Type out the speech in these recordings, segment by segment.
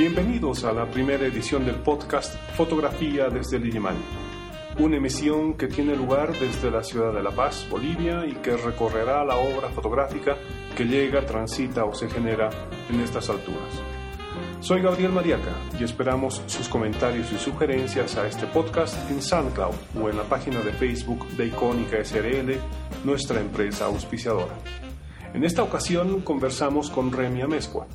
Bienvenidos a la primera edición del podcast Fotografía desde Liman, una emisión que tiene lugar desde la ciudad de La Paz, Bolivia, y que recorrerá la obra fotográfica que llega, transita o se genera en estas alturas. Soy Gabriel Mariaca y esperamos sus comentarios y sugerencias a este podcast en SoundCloud o en la página de Facebook de Icónica SRL, nuestra empresa auspiciadora. En esta ocasión conversamos con Remy Amezcua,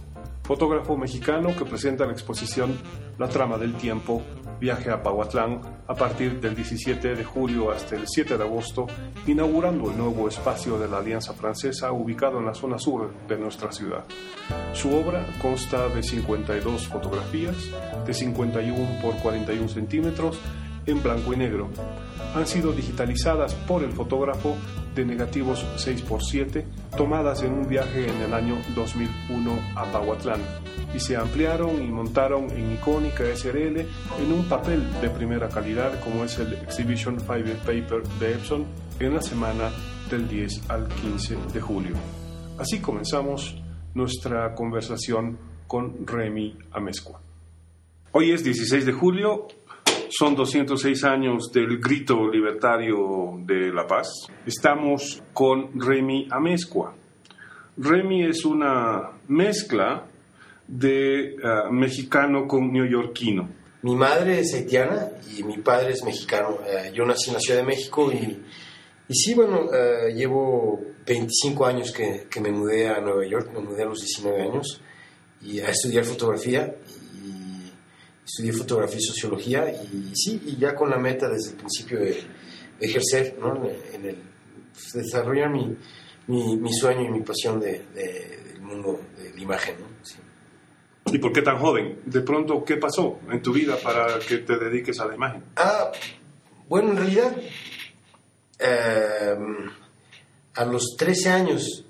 fotógrafo mexicano que presenta la exposición La trama del tiempo, viaje a Pahuatlán a partir del 17 de julio hasta el 7 de agosto, inaugurando el nuevo espacio de la Alianza Francesa ubicado en la zona sur de nuestra ciudad. Su obra consta de 52 fotografías de 51 por 41 centímetros en blanco y negro. Han sido digitalizadas por el fotógrafo de negativos 6x7 tomadas en un viaje en el año 2001 a Pahuatlán y se ampliaron y montaron en icónica SRL en un papel de primera calidad como es el Exhibition Fiber Paper de Epson en la semana del 10 al 15 de julio. Así comenzamos nuestra conversación con Remy Amezcua. Hoy es 16 de julio son 206 años del grito libertario de la paz. Estamos con Remy Amezcua. Remy es una mezcla de eh, mexicano con neoyorquino. Mi madre es haitiana y mi padre es mexicano. Eh, yo nací en la Ciudad de México y, y sí, bueno, eh, llevo 25 años que, que, me mudé a Nueva York, me mudé a los 19 años y a estudiar fotografía estudié fotografía y sociología y, sí, y ya con la meta desde el principio de, ejercer, ¿no? En el, desarrollar mi, mi, sueño y mi pasión de, del mundo de la imagen, ¿no? ¿Y por qué tan joven? De pronto, ¿qué pasó en tu vida para que te dediques a la imagen? Ah, bueno, en realidad, em, a los 13 años,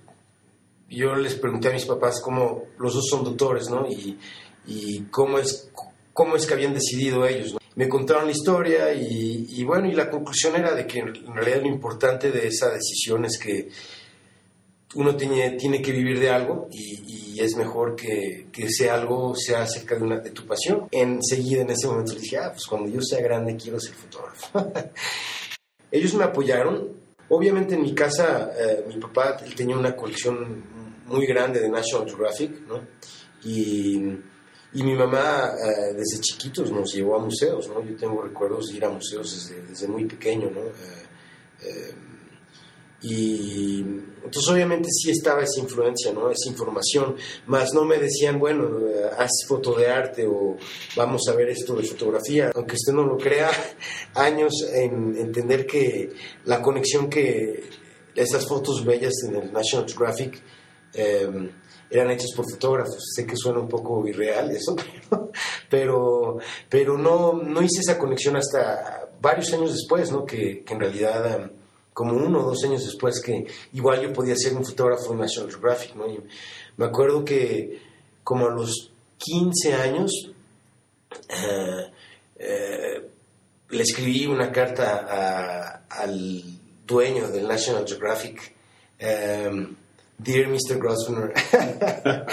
yo les pregunté a mis papás cómo, los dos son doctores, ¿no? Y, y cómo es cómo es que habían decidido ellos. Me contaron la historia y, bueno, y la conclusión era de que en realidad lo importante de esa decisión es que uno tiene, tiene que vivir de algo y, es mejor que, que, ese algo sea acerca de, una, de tu pasión. Enseguida, en ese momento, dije, ah, pues cuando yo sea grande quiero ser fotógrafo. ellos me apoyaron. Obviamente en mi casa, eh, mi papá tenía una colección muy grande de National Geographic, ¿no? Y y mi mamá eh, desde chiquitos nos llevó a museos, ¿no? Yo tengo recuerdos de ir a museos desde, muy pequeño, ¿no? Eh, eh, y entonces obviamente sí estaba esa influencia, ¿no? Esa información, más no me decían, bueno, haz foto de arte o vamos a ver esto de fotografía, aunque usted no lo crea, años en entender que la conexión que esas fotos bellas en el National Geographic eran hechos por fotógrafos. Sé que suena un poco irreal eso, pero, pero no, no hice esa conexión hasta varios años después, ¿no? Que, que en realidad, um, como uno o dos años después, que igual yo podía ser un fotógrafo de National Geographic, ¿no? me acuerdo que como a los 15 años eh, eh, le escribí una carta al dueño del National Geographic. Eh, Dear Mr. Grosvenor.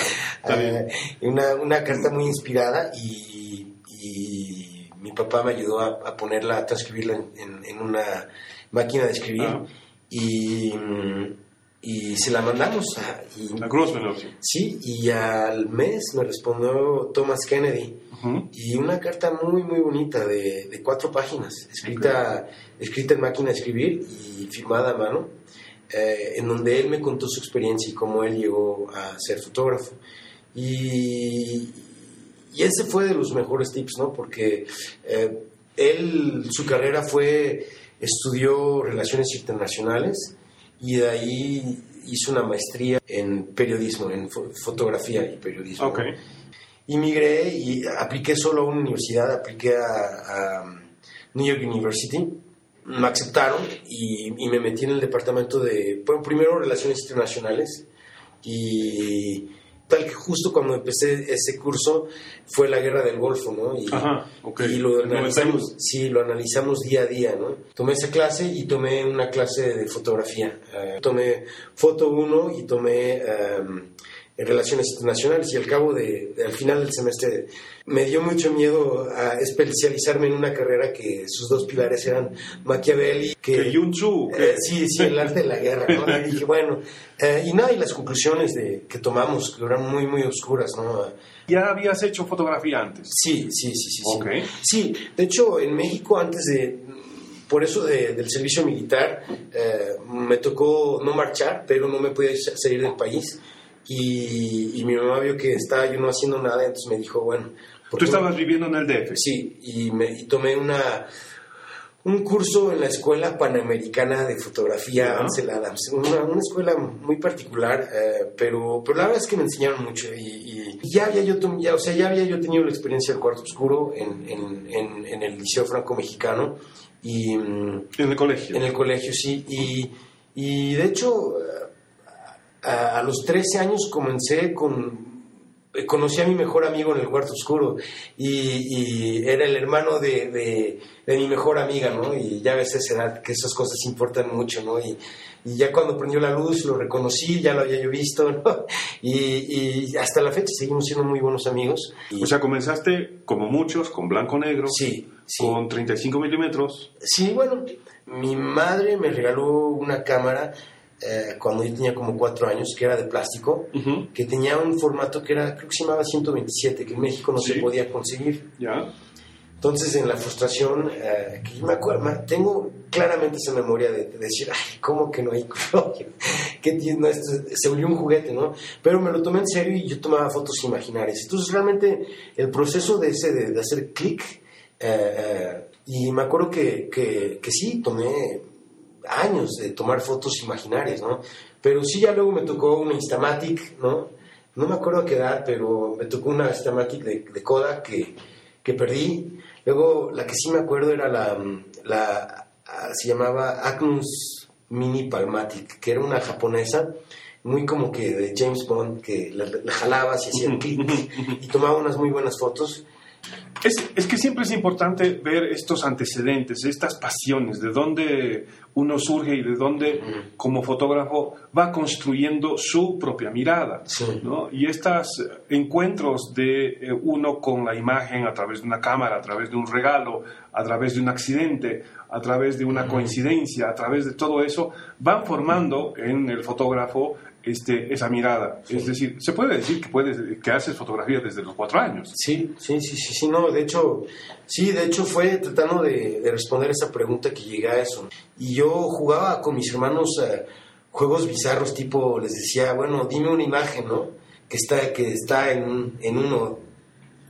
Eh, una, una, carta muy inspirada y, y, mi papá me ayudó a, ponerla, a transcribirla en, en, una máquina de escribir. Ah. Y, y, se la mandamos. A, y, Grosvenor. Sí, y al mes me respondió Thomas Kennedy. Y una carta muy, muy bonita de, de cuatro páginas, escrita, escrita en máquina de escribir y firmada a mano eh, en donde él me contó su experiencia y cómo él llegó a ser fotógrafo. Y, y ese fue de los mejores tips, ¿no? Porque eh, él, su carrera fue, estudió relaciones internacionales y de ahí hizo una maestría en periodismo, en fotografía y periodismo. Okay. Inmigré y apliqué solo a una universidad, apliqué a, a New York University me aceptaron y, me metí en el departamento de, bueno, primero Relaciones Internacionales y tal que justo cuando empecé ese curso fue la guerra del Golfo, ¿no? Y, y lo analizamos, sí, lo analizamos día a día, ¿no? Tomé esa clase y tomé una clase de fotografía. Eh, tomé foto 1 y tomé em, en relaciones internacionales y al cabo de, al final del semestre me dio mucho miedo a especializarme en una carrera que sus dos pilares eran Machiavelli que, Yun Tzu eh, sí sí el arte de la guerra ¿no? y dije bueno eh, y nada y las conclusiones de, que tomamos que eran muy muy oscuras no ya habías hecho fotografía antes sí sí sí sí okay. sí. sí de hecho en México antes de por eso del servicio militar eh, me tocó no marchar, pero no me podía salir del país. Y, mi mamá vio que estaba yo no haciendo nada, entonces me dijo, bueno... ¿Tú estabas viviendo en el DF? Sí, y, me, tomé una, un curso en la Escuela Panamericana de Fotografía Ansel Adams, una, una, escuela muy particular, eh, pero, pero la verdad es que me enseñaron mucho y, ya, había yo, ya, o sea, ya había yo tenido la experiencia del cuarto oscuro en, en, en, en el Liceo Franco-Mexicano y, ¿En el colegio? En el colegio, sí. Y, y de hecho, a, los 13 años comencé con... Conocí a mi mejor amigo en el cuarto oscuro y, era el hermano de, de, mi mejor amiga, ¿no? Y ya ves esa edad, que esas cosas importan mucho, ¿no? Y, y ya cuando prendió la luz lo reconocí, ya lo había yo visto, ¿no? y, y, hasta la fecha seguimos siendo muy buenos amigos. O sea, comenzaste como muchos, con blanco-negro. Sí, con 35 milímetros. Sí, bueno, mi madre me regaló una cámara eh, cuando yo tenía como cuatro años, que era de plástico, que tenía un formato que era, creo que se llamaba 127, que en México no se podía conseguir. Ya. Entonces, en la frustración, eh, que yo me acuerdo, tengo claramente esa memoria de, decir, ay, ¿cómo que no hay que no, se volvió un juguete, ¿no? Pero me lo tomé en serio y yo tomaba fotos imaginarias. Entonces, realmente, el proceso de ese, de hacer clic, eh, eh, y me acuerdo que, que, sí, tomé años de tomar fotos imaginarias, ¿no? Pero sí, ya luego me tocó una Instamatic, ¿no? No me acuerdo a qué edad, pero me tocó una Instamatic de, de Kodak que, que perdí. Luego, la que sí me acuerdo era la, la ah, se llamaba Agnus Mini Palmatic, que era una japonesa, muy como que de James Bond, que la, jalabas y hacía clic y tomaba unas muy buenas fotos. Es, es, que siempre es importante ver estos antecedentes, estas pasiones, de dónde uno surge y de dónde como fotógrafo va construyendo su propia mirada. ¿no? Y estos encuentros de eh, uno con la imagen a través de una cámara, a través de un regalo, a través de un accidente, a través de una coincidencia, a través de todo eso, van formando en el fotógrafo este, esa mirada. Es decir, se puede decir que, puedes, que haces fotografía desde los cuatro años. Sí, sí, sí, sí, sí, no, de hecho, sí, de hecho fue tratando de, responder esa pregunta que llegué a eso. Y yo jugaba con mis hermanos eh, juegos bizarros, tipo, les decía, bueno, dime una imagen, ¿no? Que está, que está en, en uno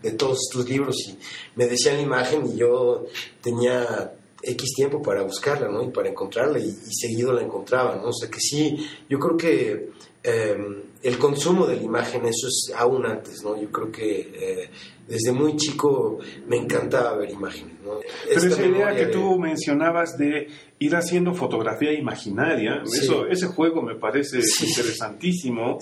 de todos tus libros y me decían la imagen y yo tenía X tiempo para buscarla, ¿no? Y para encontrarla y, seguido la encontraba, ¿no? O sea que sí, yo creo que em, el consumo de la imagen, eso es aún antes, ¿no? Yo creo que eh, desde muy chico me encantaba ver imágenes, ¿no? Pero esa idea que tú mencionabas de ir haciendo fotografía imaginaria, eso, ese juego me parece interesantísimo,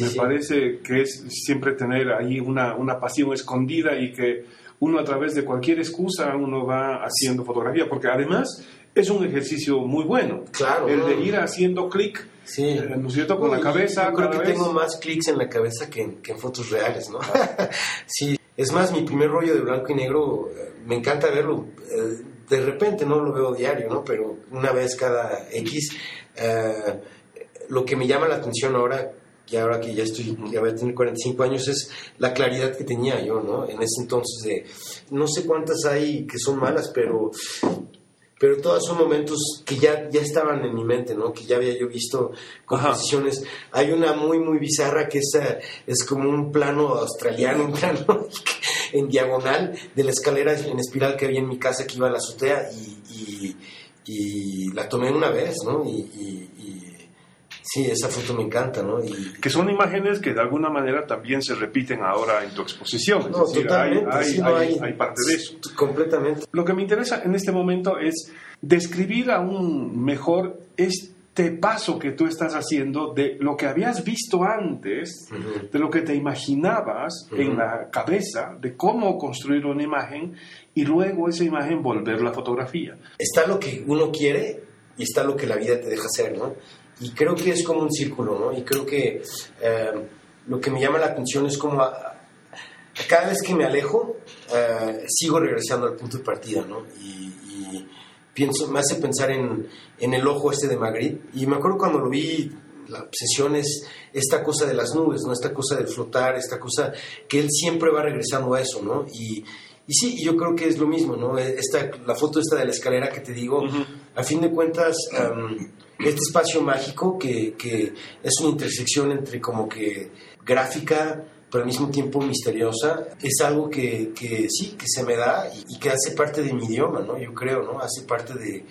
me parece que es siempre tener ahí una, una pasión escondida y que uno a través de cualquier excusa uno va haciendo fotografía, porque además es un ejercicio muy bueno. Claro. El de ir haciendo clic, sí. Eh, ¿no es cierto? Con la cabeza. Yo creo que tengo más clics en la cabeza que en, fotos reales, ¿no? sí. Es más, mi primer rollo de blanco y negro, eh, me encanta verlo. Eh, de repente no lo veo diario, ¿no? Pero una vez cada X. lo que me llama la atención ahora y ahora que ya estoy, ya voy a tener 45 años, es la claridad que tenía yo, ¿no? En ese entonces de, no sé cuántas hay que son malas, pero, pero todas son momentos que ya, ya estaban en mi mente, ¿no? Que ya había yo visto composiciones. Hay una muy, muy bizarra que es, es como un plano australiano, un plano en diagonal de la escalera en espiral que había en mi casa que iba a la azotea y, y, la tomé una vez, ¿no? y Sí, esa foto me encanta, ¿no? Y... Que son imágenes que de alguna manera también se repiten ahora en tu exposición. No, totalmente, hay, hay, parte de eso. Completamente. Lo que me interesa en este momento es describir aún mejor este paso que tú estás haciendo de lo que habías visto antes, de lo que te imaginabas en la cabeza, de cómo construir una imagen y luego esa imagen volver la fotografía. Está lo que uno quiere y está lo que la vida te deja hacer, ¿no? Y creo que es como un círculo, ¿no? Y creo que eh, lo que me llama la atención es como cada vez que me alejo, eh, sigo regresando al punto de partida, ¿no? Y, pienso, me hace pensar en, en, el ojo este de Magritte. Y me acuerdo cuando lo vi, la obsesión es esta cosa de las nubes, ¿no? Esta cosa de flotar, esta cosa que él siempre va regresando a eso, ¿no? Y, y sí, yo creo que es lo mismo, ¿no? Esta, la foto esta de la escalera que te digo, a fin de cuentas, este espacio mágico que, que es una intersección entre como que gráfica, pero al mismo tiempo misteriosa, es algo que, que sí, que se me da y, que hace parte de mi idioma, ¿no? Yo creo, ¿no? Hace parte de,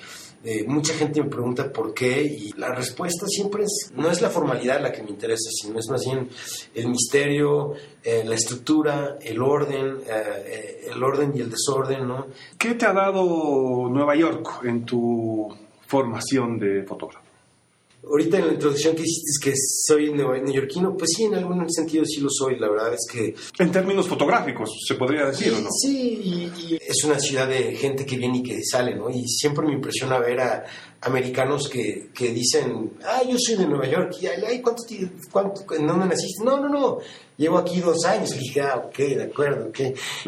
mucha gente me pregunta por qué y la respuesta siempre es, no es la formalidad la que me interesa, sino es más bien el misterio, eh, la estructura, el orden, eh, eh, el orden y el desorden, ¿no? ¿Qué te ha dado Nueva York en tu formación de fotógrafo? Ahorita en la introducción que hiciste es que soy neoyorquino, pues sí, en algún sentido sí lo soy, la verdad es que... En términos fotográficos, se podría decir, ¿o no? Sí, y, es una ciudad de gente que viene y que sale, ¿no? Y siempre me impresiona ver a americanos que, que dicen, ah, yo soy de Nueva York, y ay, ¿cuánto, cuánto, ¿en dónde naciste? No, no, no, llevo aquí dos años, y dije, ah, ok, de acuerdo, ok.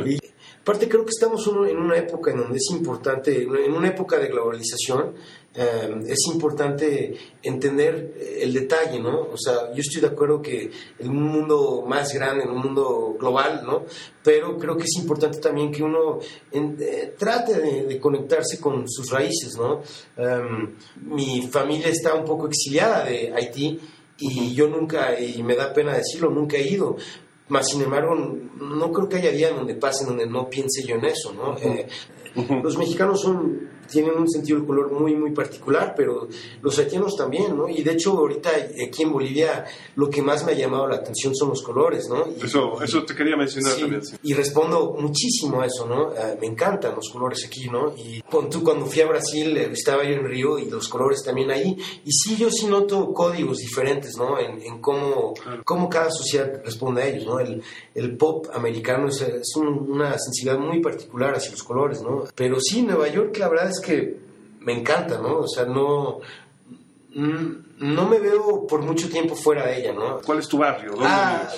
Y, aparte creo que estamos en una época en donde es importante, en una época de globalización, Em, es importante entender el detalle, ¿no? O sea, yo estoy de acuerdo que en un mundo más grande, en un mundo global, ¿no? Pero creo que es importante también que uno eh, trate de, conectarse con sus raíces, ¿no? Em, mi familia está un poco exiliada de Haití y yo nunca, y me da pena decirlo, nunca he ido, más sin embargo, no creo que haya día donde pase donde no piense yo en eso, ¿no? Eh, los mexicanos son tienen un sentido del color muy, muy particular, pero los haitianos también, ¿no? Y de hecho, ahorita aquí en Bolivia lo que más me ha llamado la atención son los colores, ¿no? eso, eso te quería mencionar también. Y respondo muchísimo a eso, ¿no? Eh, me encantan los colores aquí, ¿no? Y tú cuando fui a Brasil eh, estaba yo en Río y los colores también ahí. Y sí, yo sí noto códigos diferentes, ¿no? En, en cómo, cómo cada sociedad responde a ellos, ¿no? El, el pop americano es, es una sensibilidad muy particular hacia los colores, ¿no? Pero sí, Nueva York, la verdad es que me encanta, ¿no? O sea, no, no me veo por mucho tiempo fuera de ella, ¿no? ¿Cuál es tu barrio? ah,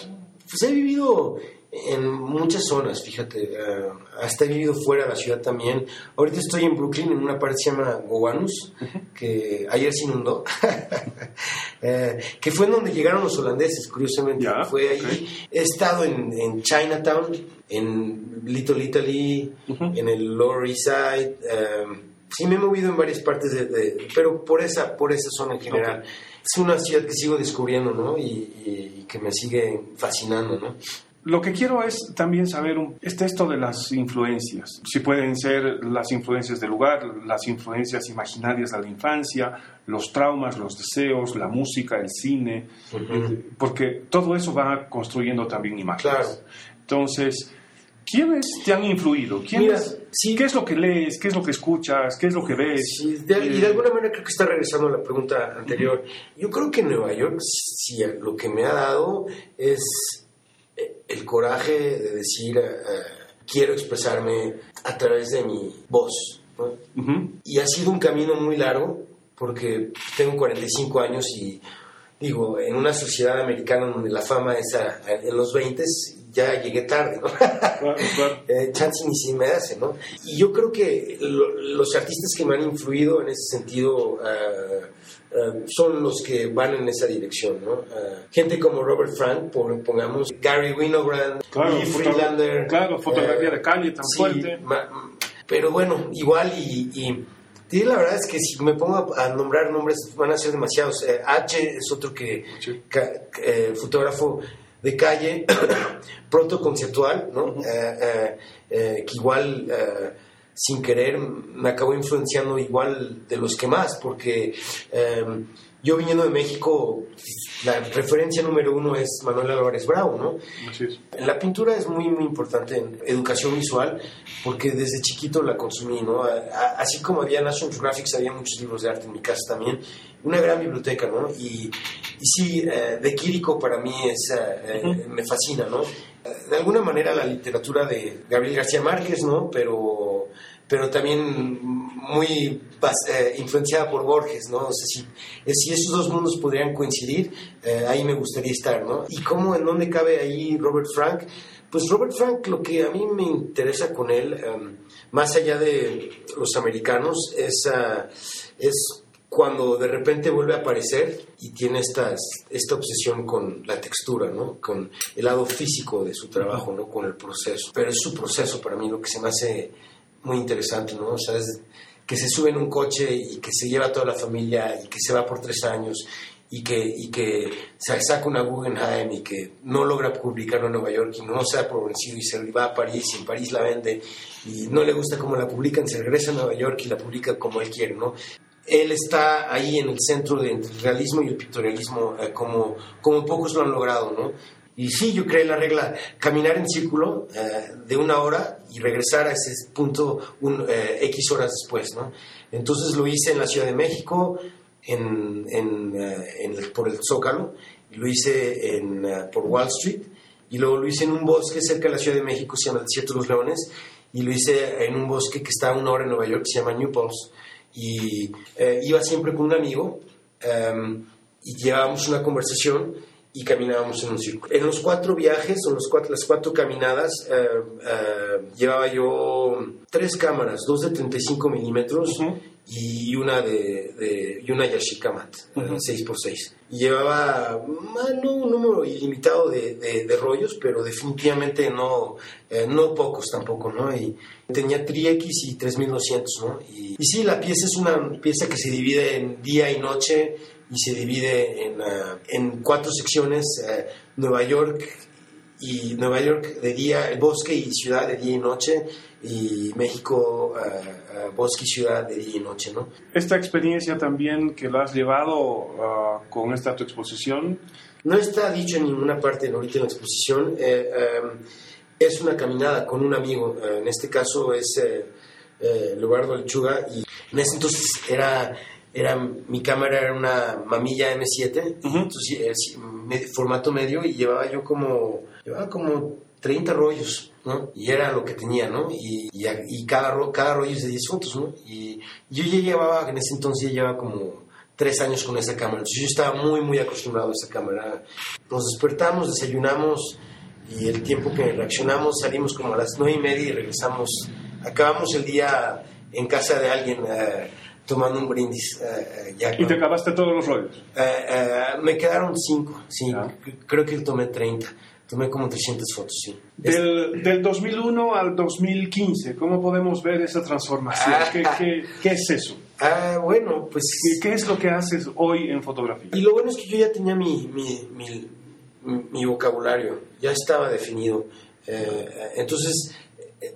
pues he vivido en muchas zonas, fíjate, eh, hasta he vivido fuera de la ciudad también. Ahorita estoy en Brooklyn, en una parte que se llama Gowanus, que ayer se inundó, eh, que fue en donde llegaron los holandeses, curiosamente. fue ahí. He estado en, en, Chinatown, en Little Italy, en el Lower East Side. Eh, sí, me he movido en varias partes, de, pero por esa, por esa zona en general. Es una ciudad que sigo descubriendo, ¿no? Y, y que me sigue fascinando, ¿no? Lo que quiero es también saber un, este esto de las influencias. Si pueden ser las influencias del lugar, las influencias imaginarias de la infancia, los traumas, los deseos, la música, el cine, eh, porque todo eso va construyendo también imágenes. Entonces, ¿quiénes te han influido? ¿Quiénes, ¿Qué es lo que lees? ¿Qué es lo que escuchas? ¿Qué es lo que ves? y de eh, alguna manera creo que está regresando a la pregunta anterior. Yo creo que en Nueva York, sí, lo que me ha dado es el coraje de decir, eh, quiero expresarme a través de mi voz. Y ha sido un camino muy largo, porque tengo 45 años y digo, en una sociedad americana donde la fama es en los 20 ya llegué tarde, ¿no? Eh, chance ni si me hace, ¿no? Y yo creo que los artistas que me han influido en ese sentido uh, eh, son los que van en esa dirección, ¿no? Eh, gente como Robert Frank, pongamos, Gary Winogrand, claro, Freelander. Claro, fotografía de calle tan fuerte. pero bueno, igual y, y la verdad es que si me pongo a nombrar nombres van a ser demasiados. Eh, H es otro que, fotógrafo de calle, protoconceptual, ¿no? que igual sin querer me acabó influenciando igual de los que más, porque em, yo viniendo de México, la referencia número uno es Manuel Álvarez Bravo, ¿no? La pintura es muy, muy importante en educación visual, porque desde chiquito la consumí, ¿no? así como había National Graphics, había muchos libros de arte en mi casa también, una gran biblioteca, ¿no? Y, y sí, eh, de Quirico para mí es, eh, eh, me fascina, ¿no? De alguna manera la literatura de Gabriel García Márquez, ¿no? Pero pero también muy eh, influenciada por Borges, ¿no? O sea, si, esos dos mundos podrían coincidir, eh, ahí me gustaría estar, ¿no? ¿Y cómo, en dónde cabe ahí Robert Frank? Pues Robert Frank, lo que a mí me interesa con él, em, más allá de los americanos, es, es cuando de repente vuelve a aparecer y tiene esta obsesión con la textura, ¿no? con el lado físico de su trabajo, ¿no? con el proceso. Pero es su proceso para mí lo que se me hace muy interesante, ¿no? O sea, que se sube en un coche y que se lleva a toda la familia y que se va por tres años y que, y que se saca una Guggenheim y que no logra publicarlo en Nueva York y no se ha por y se va a París y en París la vende y no le gusta cómo la publican, se regresa a Nueva York y la publica como él quiere, ¿no? Él está ahí en el centro del realismo y el pictorialismo eh, como, como pocos lo han logrado, ¿no? Y sí, yo creé la regla, caminar en círculo eh, de una hora y regresar a ese punto un, eh, X horas después, ¿no? Entonces lo hice en la Ciudad de México, en, en, eh, por el Zócalo, lo hice en, por Wall Street, y luego lo hice en un bosque cerca de la Ciudad de México, se llama el Desierto de los Leones, y lo hice en un bosque que está a una hora en Nueva York, se llama New Paltz. Y iba siempre con un amigo, em, y llevábamos una conversación, y caminábamos en un círculo. En los cuatro viajes, o los cuatro, las cuatro caminadas, eh, eh, llevaba yo tres cámaras, dos de 35 milímetros y una de, y una Yashikamat, 6x6. Eh, y llevaba no un número ilimitado de, de, rollos, pero definitivamente no, no pocos tampoco, ¿no? Y tenía Tri-X y 3200, ¿no? Y, y sí, la pieza es una pieza que se divide en día y noche y se divide en, uh, en cuatro secciones, uh, Nueva York y Nueva York de día, el bosque y ciudad de día y noche, y México, uh, bosque y ciudad de día y noche, ¿no? Esta experiencia también que la has llevado con esta tu exposición. No está dicho en ninguna parte ahorita en la exposición, eh, um, es una caminada con un amigo, en este caso es eh, eh, Lechuga, y en ese entonces era era mi cámara era una mamilla M7, entonces, formato medio y llevaba yo como llevaba como 30 rollos, ¿no? Y era lo que tenía, ¿no? Y, y, cada, cada rollo es de 10 fotos, ¿no? Y yo ya llevaba, en ese entonces ya llevaba como 3 años con esa cámara, entonces yo estaba muy, muy acostumbrado a esa cámara. Nos despertamos, desayunamos y el tiempo que reaccionamos salimos como a las 9 y media y regresamos, acabamos el día en casa de alguien. Eh, tomando un brindis. Eh, eh, ¿Y te acabaste todos los rollos? Eh, me quedaron cinco, sí. Creo que tomé 30. Tomé como 300 fotos, sí. Del, del 2001 al 2015, ¿cómo podemos ver esa transformación? Ah. ¿Qué, qué, qué, es eso? Ah, bueno, pues... ¿Qué es lo que haces hoy en fotografía? Y lo bueno es que yo ya tenía mi, mi, mi, mi vocabulario, ya estaba definido. entonces,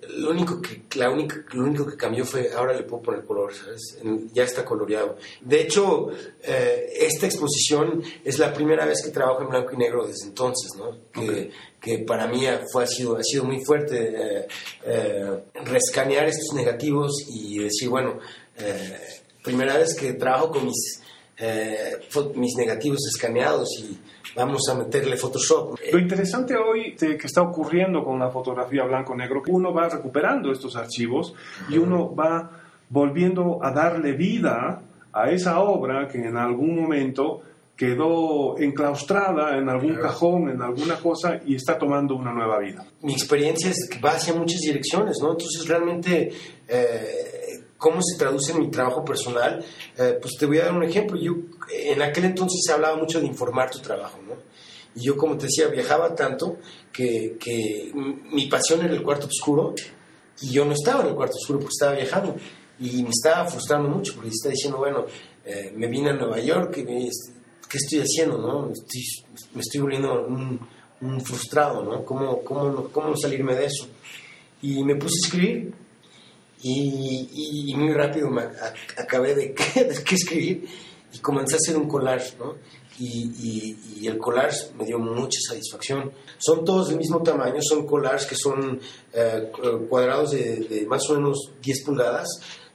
lo único que la única, lo único que cambió fue ahora le puedo poner color ¿sabes? ya está coloreado. De hecho eh, esta exposición es la primera vez que trabajo en blanco y negro desde entonces no que, que para mí fue ha sido ha sido muy fuerte eh, eh, rescanear estos negativos y decir bueno primera vez que trabajo con mis mis negativos escaneados y vamos a meterle Photoshop. Lo interesante hoy que está ocurriendo con la fotografía blanco-negro, uno va recuperando estos archivos y uno va volviendo a darle vida a esa obra que en algún momento quedó enclaustrada en algún cajón, en alguna cosa y está tomando una nueva vida. Mi experiencia es que va hacia muchas direcciones, ¿no? Entonces realmente eh, cómo se traduce en mi trabajo personal, eh, pues te voy a dar un ejemplo. Yo en aquel entonces se hablaba mucho de informar tu trabajo, ¿no? Y yo, como te decía, viajaba tanto que, que mi pasión era el cuarto oscuro y yo no estaba en el cuarto oscuro porque estaba viajando y me estaba frustrando mucho porque estaba diciendo, bueno, eh, me vine a Nueva York y ¿qué estoy haciendo, no? me estoy volviendo un, un frustrado, ¿no? ¿Cómo, ¿Cómo, ¿Cómo salirme de eso? Y me puse a escribir y, muy rápido acabé de, que escribir y comencé a hacer un collage, ¿no? Y, y, el collage me dio mucha satisfacción. Son todos del mismo tamaño, son collages que son eh, cuadrados de, de, más o menos 10 pulgadas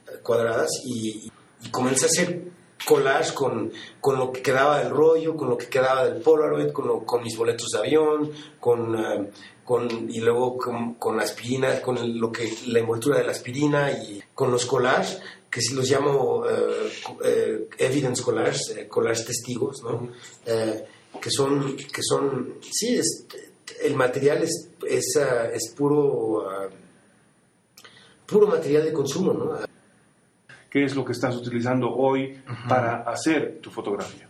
eh, cuadradas y, y, comencé a hacer collage con, con lo que quedaba del rollo, con lo que quedaba del Polaroid, con, lo- con mis boletos de avión, con, eh, con, y luego con, con la aspirina, con lo que, la envoltura de la aspirina y con los collages, que los llamo eh, eh, evidence collages, eh, collages testigos, ¿no? Eh, que son, que son, sí, es, el material es, es, ah, es puro, ah, puro material de consumo, ¿no? ¿Qué es lo que estás utilizando hoy para hacer tu fotografía?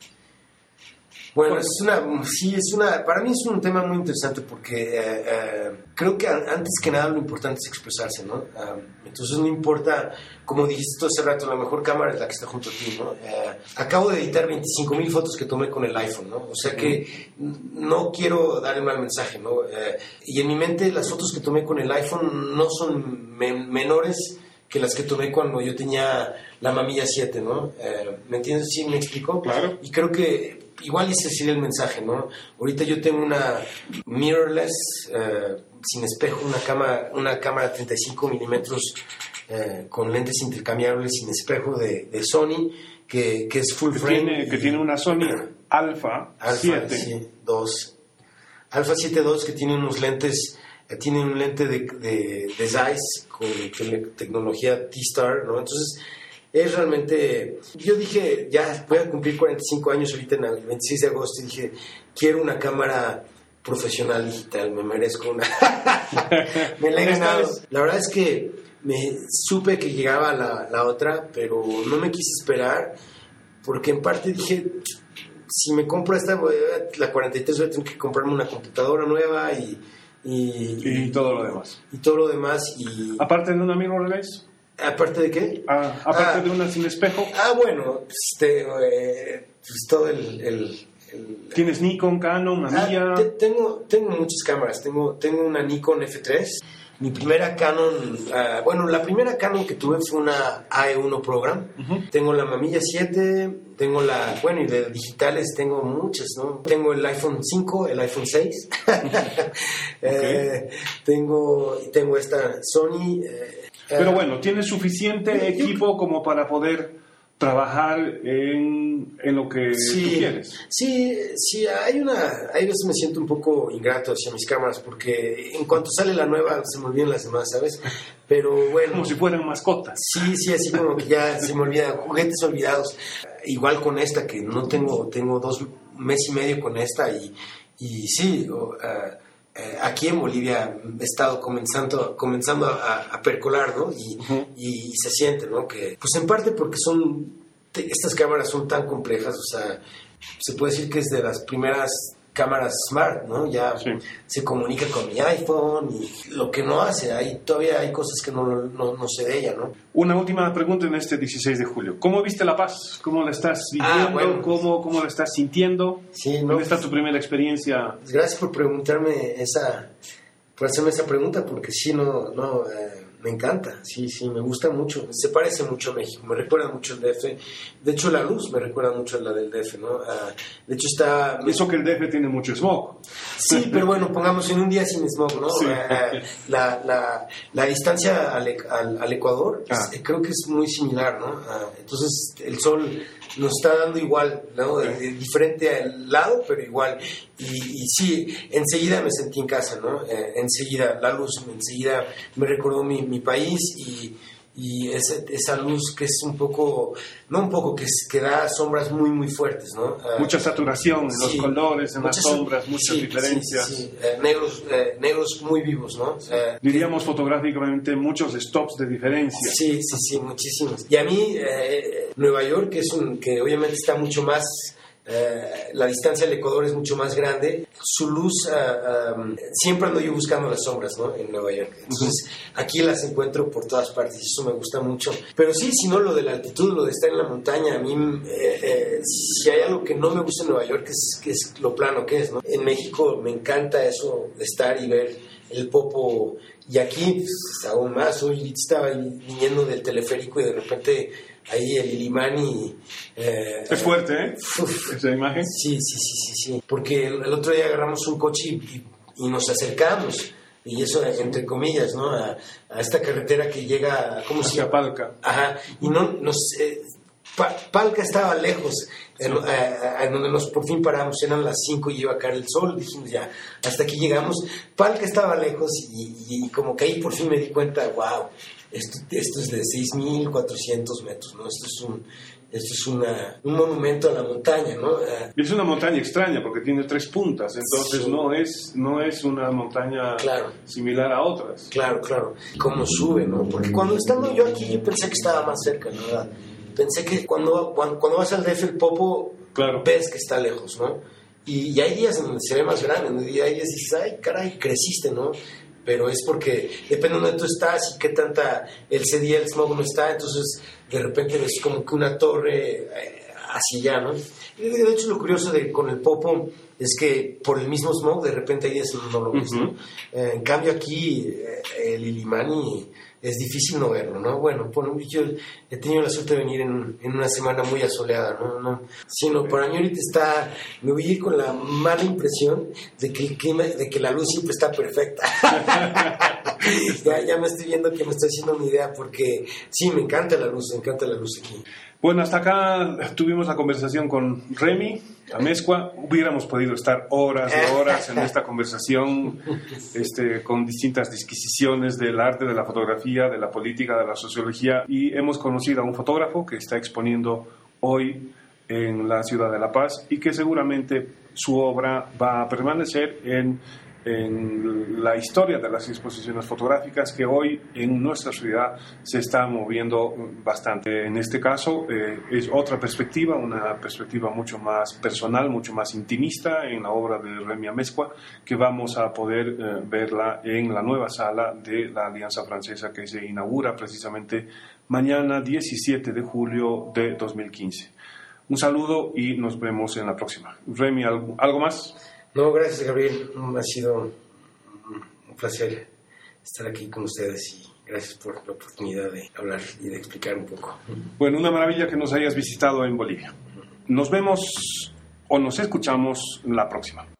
Bueno, es una, sí, es una, para mí es un tema muy interesante porque eh, eh, creo que an- antes que nada lo importante es expresarse, ¿no? Ah, entonces no importa, como dijiste tú hace rato, la mejor cámara es la que está junto a ti, ¿no? Eh, acabo de editar 25 mil fotos que tomé con el iPhone, ¿no? O sea que no quiero dar el mal mensaje, ¿no? Eh, y en mi mente las fotos que tomé con el iPhone no son men- menores que las que tomé cuando yo tenía la mamilla 7, ¿no? Eh, ¿Me entiendes? ¿Sí me explico? Claro. Y creo que igual ese sería el mensaje, ¿no? Ahorita yo tengo una mirrorless, eh, sin espejo, una cámara, una cámara 35 milímetros eh, con lentes intercambiables sin espejo de, de Sony, que, que es full Que frame. tiene, que tiene una Sony Alpha, Alpha 7. sí, 2. Alpha 7 2 que tiene unos lentes, eh, tiene un lente de, de, de Zeiss con tecnología T-Star, ¿no? Entonces, es realmente, yo dije, ya voy a cumplir 45 años ahorita en el 26 de agosto y dije, quiero una cámara profesional digital, me merezco una. me la he ganado. La verdad es que me supe que llegaba la, la otra, pero no me quise esperar porque en parte dije, si me compro esta, voy a- la 43 voy a tener que comprarme una computadora nueva y, y, Y todo lo demás. y todo lo demás. Y Aparte de una mirrorless, aparte de qué? ah, aparte Ah. de una sin espejo, Ah, bueno, te- eh, pues todo el... el- el- tienes Nikon, Canon, Ah, Mamiya. te- tengo, tengo muchas cámaras. Tengo, tengo una Nikon F3. Mi primera Canon, ah, bueno, la primera Canon que tuve fue una AE1 Program. Tengo la Mamilla 7, tengo la, bueno, y de digitales tengo muchas, ¿no? Tengo el iPhone 5, el iPhone 6. Eh, tengo, tengo esta Sony. eh, Pero eh, bueno, tienes suficiente equipo como para poder trabajar en, en lo que tú Sí, quieres. sí, sí, hay una, hay veces me siento un poco ingrato hacia mis cámaras porque en cuanto sale la nueva se me olvidan las demás, ¿sabes? Pero bueno, Como si fueran mascotas. sí, sí, así como que ya se me olvidan, juguetes olvidados. Igual con esta que no tengo, tengo dos meses y medio con esta y, y sí, ah, eh, aquí en Bolivia he estado comenzando, comenzando a, a percolar, ¿no? Y, y, y se siente, ¿no? Que, pues en parte porque son, te- estas cámaras son tan complejas, o sea, se puede decir que es de las primeras cámaras smart, ¿no? Ya Sí. se comunica con mi iPhone y lo que no hace, hay, todavía hay cosas que no, no, no sé de ella, ¿no? Una última pregunta en este 16 de julio. ¿Cómo viste La Paz? ¿Cómo la estás viviendo? Ah, bueno. ¿Cómo, ¿Cómo la estás sintiendo? Sí, no, ¿Dónde está tu primera experiencia? Gracias por preguntarme esa, por hacerme esa pregunta, porque sí, no, no, eh, me encanta, sí, sí, me gusta mucho, se parece mucho a México, me recuerda mucho al DF, de hecho la luz me recuerda mucho a la del DF, ¿no? Ah, de hecho está... Eso que el DF tiene mucho smog. Sí, pero bueno, pongamos en un día sin smog, ¿no? Sí. La, la, la distancia al, al- al Ecuador es- Ah. creo que es muy similar, ¿no? Ah, entonces el sol nos está dando igual, ¿no? Diferente al lado, pero igual. Y, y sí, enseguida me sentí en casa, ¿no? Eh, enseguida, la luz, enseguida me recordó mi, mi país y, y esa, esa luz que es un poco, no un poco, que, es- que da sombras muy, muy fuertes, ¿no? Ah, Mucha saturación en los Sí. colores, en las sombras, muchas sí, diferencias. sí, sí, eh, negros, eh, negros muy vivos, ¿no? Eh, Diríamos fotográficamente muchos stops de diferencia. Sí, sí, sí, muchísimos. Y a mí, eh, Nueva York, que, es un, que obviamente está mucho más, eh, la distancia al Ecuador es mucho más grande, su luz, ah, um, siempre ando yo buscando las sombras, ¿no? En Nueva York. Entonces, aquí las encuentro por todas partes y eso me gusta mucho. Pero sí, si no, lo de la altitud, lo de estar en la montaña, a mí, eh, eh, si hay algo que no me gusta en Nueva York, es, que es lo plano que es, ¿no? En México me encanta eso estar y ver el popo. Y aquí, pues, aún más, hoy estaba viniendo del teleférico y de repente ahí el Ilimani. Eh, Es fuerte, ¿eh? Esa imagen. Sí, sí, sí, sí, sí. Porque el, el otro día agarramos un coche y, y- y nos acercamos. Y eso, entre comillas, ¿no? A, a esta carretera que llega, ¿cómo se llama? Palca. Ajá. Y no, nos, eh, Palca estaba lejos, en, eh, donde nos por fin paramos, eran las 5 y iba a caer el sol, dijimos ya, hasta aquí llegamos. Palca estaba lejos y, como que ahí por fin me di cuenta, wow, esto, esto es de 6.400 metros, ¿no? Esto es un, esto es una, un monumento a la montaña, ¿no? Es una montaña extraña porque tiene tres puntas, entonces no, es, no es una montaña similar a otras. Claro, claro. ¿Cómo sube, no? Porque cuando estando yo aquí yo pensé que estaba más cerca, ¿no? Pensé que cuando, cuando, vas al DF el Popo ves que está lejos, ¿no? Y, hay días en donde se ve más grande, y hay días dices, ay, caray, creciste, ¿no? Pero es porque depende de dónde tú estás y qué tanta el día el smog no está, entonces de repente ves como que una torre eh, hacia allá, ¿no? Y de hecho lo curioso de con el Popo es que por el mismo smog de repente ahí es no lo ves, eh, en cambio aquí eh, el Ilimani es difícil no verlo, ¿no? Bueno, por, yo he tenido la suerte de venir en, una semana muy asoleada, ¿no? no sino por mí ahorita está, me voy con la mala impresión de que el clima, de que la luz siempre está perfecta. ya, ya me estoy viendo que me estoy haciendo una idea porque sí, me encanta la luz, me encanta la luz aquí. Bueno, hasta acá tuvimos la conversación con Remy, Amezcua. Hubiéramos podido estar horas y horas en esta conversación este, con distintas disquisiciones del arte, de la fotografía, de la política, de la sociología. Y hemos conocido a un fotógrafo que está exponiendo hoy en la ciudad de La Paz y que seguramente su obra va a permanecer en en la historia de las exposiciones fotográficas que hoy en nuestra ciudad se está moviendo bastante. En este caso eh, es otra perspectiva, una perspectiva mucho más personal, mucho más intimista en la obra de Remy Amezcua, que vamos a poder eh, verla en la nueva sala de la Alianza Francesa que se inaugura precisamente mañana 17 de julio de 2015. Un saludo y nos vemos en la próxima. Remy, ¿algo más? No, gracias Gabriel. Ha sido un placer estar aquí con ustedes y gracias por la oportunidad de hablar y de explicar un poco. Bueno, una maravilla que nos hayas visitado en Bolivia. Nos vemos o nos escuchamos la próxima.